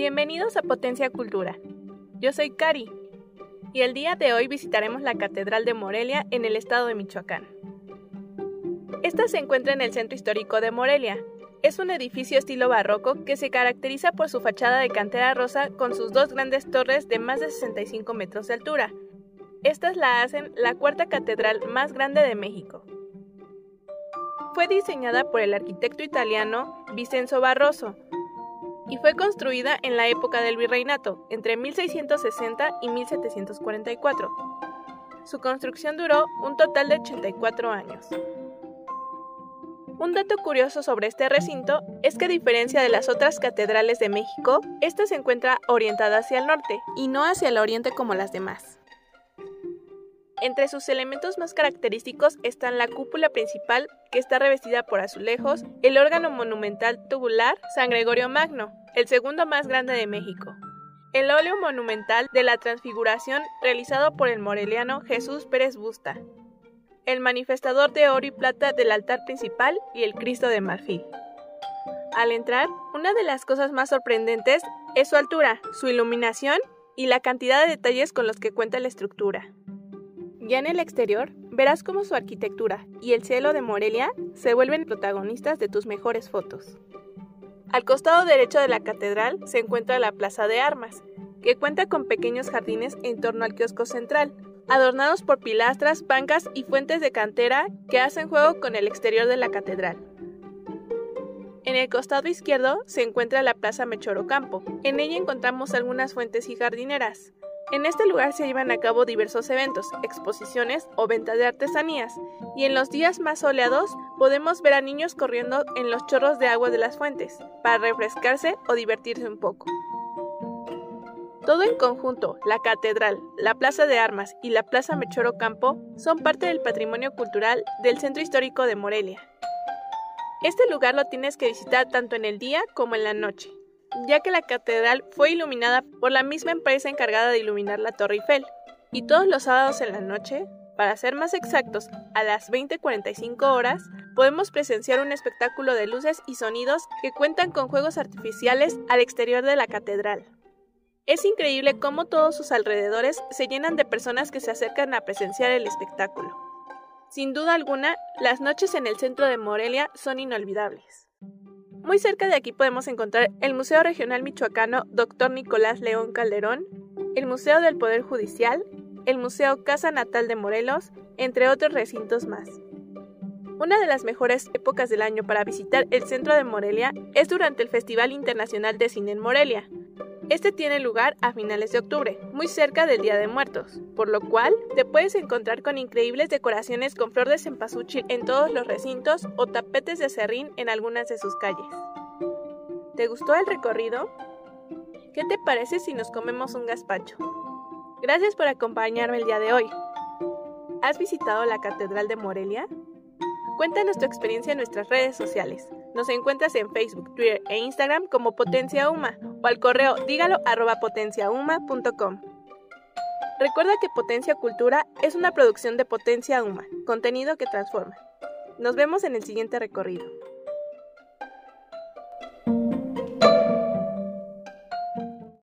Bienvenidos a Potencia Cultura. Yo soy Cari y el día de hoy visitaremos la Catedral de Morelia en el estado de Michoacán. Esta se encuentra en el centro histórico de Morelia. Es un edificio estilo barroco que se caracteriza por su fachada de cantera rosa con sus dos grandes torres de más de 65 metros de altura. Estas la hacen la cuarta catedral más grande de México. Fue diseñada por el arquitecto italiano Vincenzo Barroso, y fue construida en la época del virreinato, entre 1660 y 1744. Su construcción duró un total de 84 años. Un dato curioso sobre este recinto es que a diferencia de las otras catedrales de México, esta se encuentra orientada hacia el norte y no hacia el oriente como las demás. Entre sus elementos más característicos están la cúpula principal, que está revestida por azulejos, el órgano monumental tubular San Gregorio Magno, el segundo más grande de México, el óleo monumental de la Transfiguración realizado por el moreliano Jesús Pérez Busta, el manifestador de oro y plata del altar principal y el Cristo de marfil. Al entrar, una de las cosas más sorprendentes es su altura, su iluminación y la cantidad de detalles con los que cuenta la estructura. Ya en el exterior, verás cómo su arquitectura y el cielo de Morelia se vuelven protagonistas de tus mejores fotos. Al costado derecho de la catedral se encuentra la Plaza de Armas, que cuenta con pequeños jardines en torno al kiosco central, adornados por pilastras, bancas y fuentes de cantera que hacen juego con el exterior de la catedral. En el costado izquierdo se encuentra la Plaza Mechorocampo. En ella encontramos algunas fuentes y jardineras. En este lugar se llevan a cabo diversos eventos, exposiciones o ventas de artesanías, y en los días más soleados podemos ver a niños corriendo en los chorros de agua de las fuentes, para refrescarse o divertirse un poco. Todo en conjunto, la catedral, la plaza de armas y la plaza Mechoro Campo son parte del patrimonio cultural del centro histórico de Morelia. Este lugar lo tienes que visitar tanto en el día como en la noche ya que la catedral fue iluminada por la misma empresa encargada de iluminar la Torre Eiffel. Y todos los sábados en la noche, para ser más exactos, a las 20:45 horas, podemos presenciar un espectáculo de luces y sonidos que cuentan con juegos artificiales al exterior de la catedral. Es increíble cómo todos sus alrededores se llenan de personas que se acercan a presenciar el espectáculo. Sin duda alguna, las noches en el centro de Morelia son inolvidables. Muy cerca de aquí podemos encontrar el Museo Regional Michoacano Dr. Nicolás León Calderón, el Museo del Poder Judicial, el Museo Casa Natal de Morelos, entre otros recintos más. Una de las mejores épocas del año para visitar el centro de Morelia es durante el Festival Internacional de Cine en Morelia, este tiene lugar a finales de octubre, muy cerca del Día de Muertos, por lo cual te puedes encontrar con increíbles decoraciones con flor de cempasúchil en todos los recintos o tapetes de serrín en algunas de sus calles. ¿Te gustó el recorrido? ¿Qué te parece si nos comemos un gazpacho? Gracias por acompañarme el día de hoy. ¿Has visitado la Catedral de Morelia? Cuéntanos tu experiencia en nuestras redes sociales. Nos encuentras en Facebook, Twitter e Instagram como Potencia Uma o al correo dígalo arroba potenciauma.com. Recuerda que Potencia Cultura es una producción de Potencia Uma, contenido que transforma. Nos vemos en el siguiente recorrido.